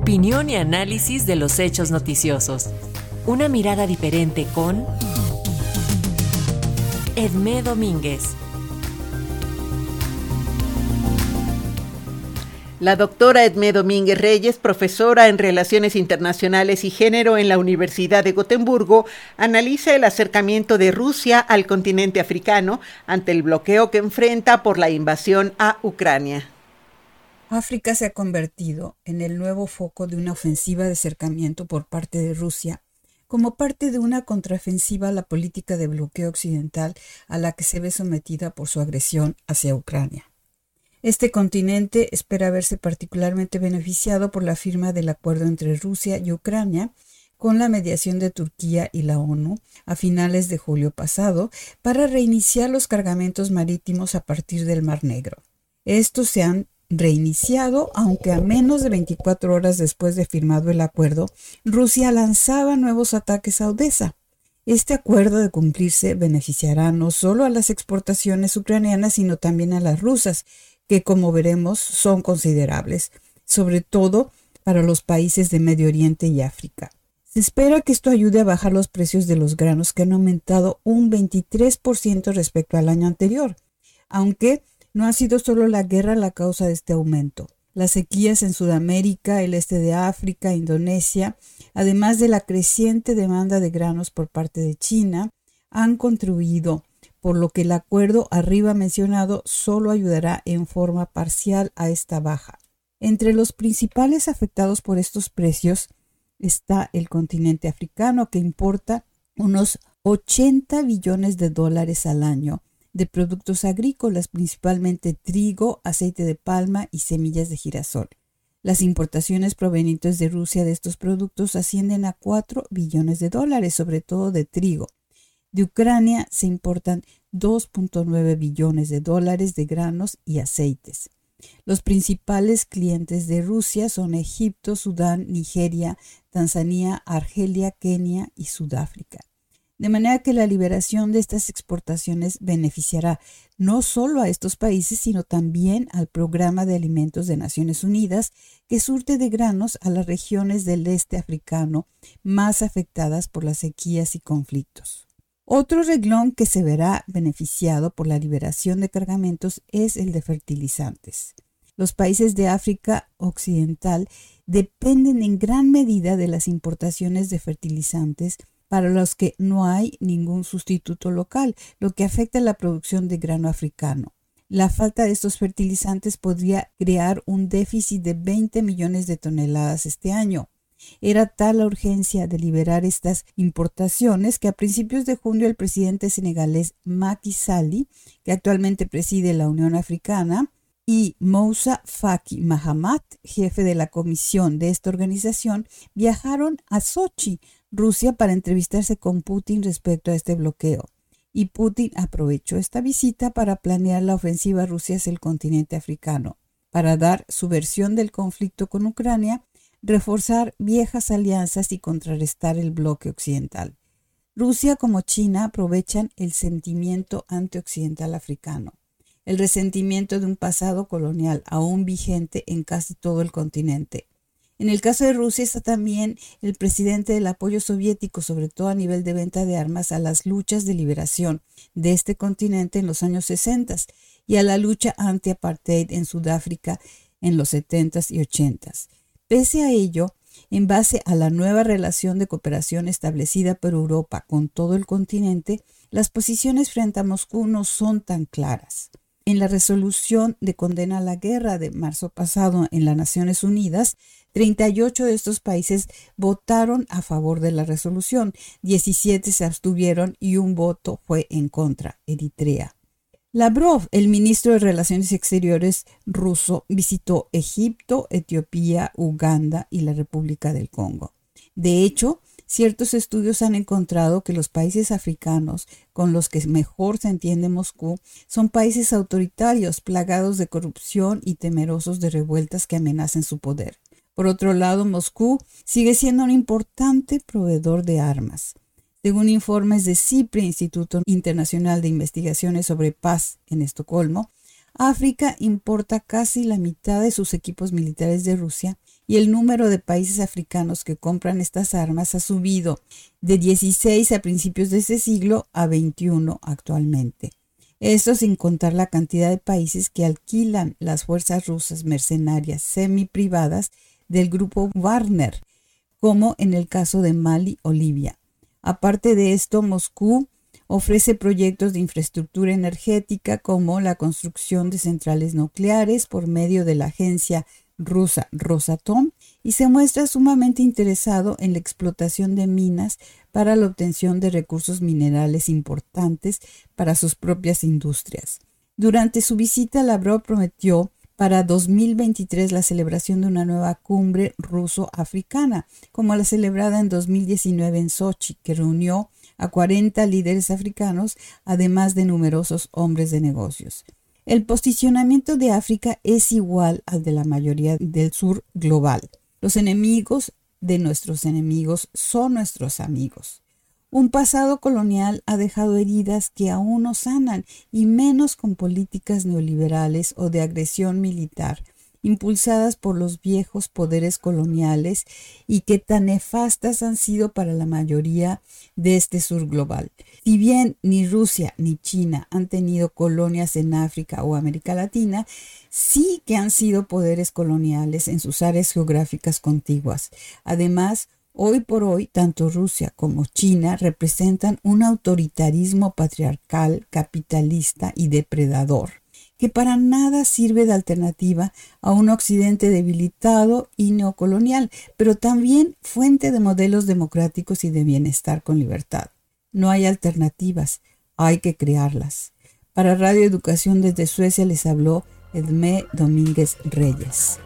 Opinión y análisis de los hechos noticiosos. Una mirada diferente con Edmé Domínguez. La doctora Edmé Domínguez Reyes, profesora en Relaciones Internacionales y Género en la Universidad de Gotemburgo, analiza el acercamiento de Rusia al continente africano ante el bloqueo que enfrenta por la invasión a Ucrania. África se ha convertido en el nuevo foco de una ofensiva de acercamiento por parte de Rusia, como parte de una contraofensiva a la política de bloqueo occidental a la que se ve sometida por su agresión hacia Ucrania. Este continente espera verse particularmente beneficiado por la firma del acuerdo entre Rusia y Ucrania con la mediación de Turquía y la ONU a finales de julio pasado para reiniciar los cargamentos marítimos a partir del Mar Negro. Estos se han reiniciado, aunque a menos de 24 horas después de firmado el acuerdo, Rusia lanzaba nuevos ataques a Odessa. Este acuerdo de cumplirse beneficiará no solo a las exportaciones ucranianas, sino también a las rusas, que como veremos son considerables, sobre todo para los países de Medio Oriente y África. Se espera que esto ayude a bajar los precios de los granos que han aumentado un 23% respecto al año anterior, aunque no ha sido solo la guerra la causa de este aumento. Las sequías en Sudamérica, el este de África, Indonesia, además de la creciente demanda de granos por parte de China, han contribuido por lo que el acuerdo arriba mencionado solo ayudará en forma parcial a esta baja. Entre los principales afectados por estos precios está el continente africano que importa unos 80 billones de dólares al año de productos agrícolas, principalmente trigo, aceite de palma y semillas de girasol. Las importaciones provenientes de Rusia de estos productos ascienden a 4 billones de dólares, sobre todo de trigo. De Ucrania se importan 2.9 billones de dólares de granos y aceites. Los principales clientes de Rusia son Egipto, Sudán, Nigeria, Tanzania, Argelia, Kenia y Sudáfrica. De manera que la liberación de estas exportaciones beneficiará no solo a estos países, sino también al Programa de Alimentos de Naciones Unidas, que surte de granos a las regiones del este africano más afectadas por las sequías y conflictos. Otro reglón que se verá beneficiado por la liberación de cargamentos es el de fertilizantes. Los países de África Occidental dependen en gran medida de las importaciones de fertilizantes para los que no hay ningún sustituto local, lo que afecta la producción de grano africano. La falta de estos fertilizantes podría crear un déficit de 20 millones de toneladas este año. Era tal la urgencia de liberar estas importaciones que a principios de junio el presidente senegalés Macky Sall, que actualmente preside la Unión Africana, y Moussa Faki Mahamat, jefe de la comisión de esta organización, viajaron a Sochi, Rusia, para entrevistarse con Putin respecto a este bloqueo. Y Putin aprovechó esta visita para planear la ofensiva rusa hacia el continente africano, para dar su versión del conflicto con Ucrania reforzar viejas alianzas y contrarrestar el bloque occidental. Rusia como China aprovechan el sentimiento antioccidental africano, el resentimiento de un pasado colonial aún vigente en casi todo el continente. En el caso de Rusia está también el presidente del apoyo soviético, sobre todo a nivel de venta de armas, a las luchas de liberación de este continente en los años 60 y a la lucha anti-apartheid en Sudáfrica en los 70s y 80s. Pese a ello, en base a la nueva relación de cooperación establecida por Europa con todo el continente, las posiciones frente a Moscú no son tan claras. En la resolución de condena a la guerra de marzo pasado en las Naciones Unidas, 38 de estos países votaron a favor de la resolución, 17 se abstuvieron y un voto fue en contra, Eritrea. Lavrov, el ministro de Relaciones Exteriores ruso, visitó Egipto, Etiopía, Uganda y la República del Congo. De hecho, ciertos estudios han encontrado que los países africanos con los que mejor se entiende Moscú son países autoritarios, plagados de corrupción y temerosos de revueltas que amenacen su poder. Por otro lado, Moscú sigue siendo un importante proveedor de armas. Según informes de CIPRI, Instituto Internacional de Investigaciones sobre Paz en Estocolmo, África importa casi la mitad de sus equipos militares de Rusia y el número de países africanos que compran estas armas ha subido de 16 a principios de este siglo a 21 actualmente. Esto sin contar la cantidad de países que alquilan las fuerzas rusas mercenarias semi-privadas del grupo Wagner, como en el caso de Mali o Libia. Aparte de esto, Moscú Ofrece proyectos de infraestructura energética como la construcción de centrales nucleares por medio de la agencia rusa Rosatom y se muestra sumamente interesado en la explotación de minas para la obtención de recursos minerales importantes para sus propias industrias. Durante su visita, Lavrov prometió para 2023 la celebración de una nueva cumbre ruso-africana, como la celebrada en 2019 en Sochi, que reunió a 40 líderes africanos, además de numerosos hombres de negocios. El posicionamiento de África es igual al de la mayoría del sur global. Los enemigos de nuestros enemigos son nuestros amigos. Un pasado colonial ha dejado heridas que aún no sanan, y menos con políticas neoliberales o de agresión militar, impulsadas por los viejos poderes coloniales y que tan nefastas han sido para la mayoría de este sur global. Si bien ni Rusia ni China han tenido colonias en África o América Latina, sí que han sido poderes coloniales en sus áreas geográficas contiguas. Además, Hoy por hoy, tanto Rusia como China representan un autoritarismo patriarcal, capitalista y depredador que para nada sirve de alternativa a un Occidente debilitado y neocolonial, pero también fuente de modelos democráticos y de bienestar con libertad. No hay alternativas, hay que crearlas. Para Radio Educación desde Suecia les habló Edmé Domínguez Reyes.